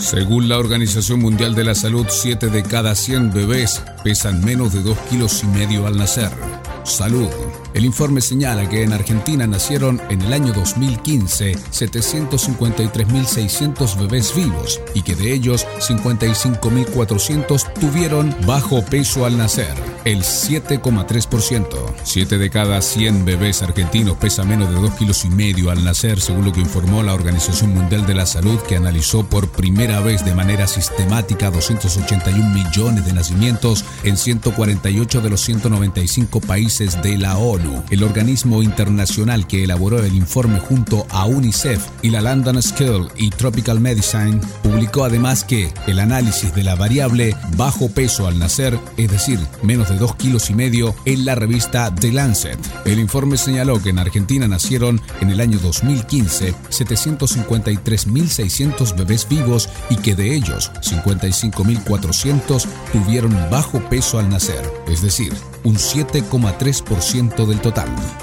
Según la Organización Mundial de la Salud, 7 de cada 100 bebés pesan menos de 2 kilos y medio al nacer. Salud. El informe señala que en Argentina nacieron en el año 2015 753.600 bebés vivos y que de ellos 55.400 tuvieron bajo peso al nacer, el 7,3%. 7 de cada 100 bebés argentinos pesa menos de 2 kilos y medio al nacer, según lo que informó la Organización Mundial de la Salud, que analizó por primera vez de manera sistemática 281 millones de nacimientos en 148 de los 195 países de la ONU el organismo internacional que elaboró el informe junto a UNICEF y la London School y Tropical Medicine, publicó además que el análisis de la variable bajo peso al nacer, es decir, menos de 2 kilos y medio, en la revista The Lancet. El informe señaló que en Argentina nacieron en el año 2015 753.600 bebés vivos y que de ellos 55.400 tuvieron bajo peso al nacer, es decir, un 7,3% del total.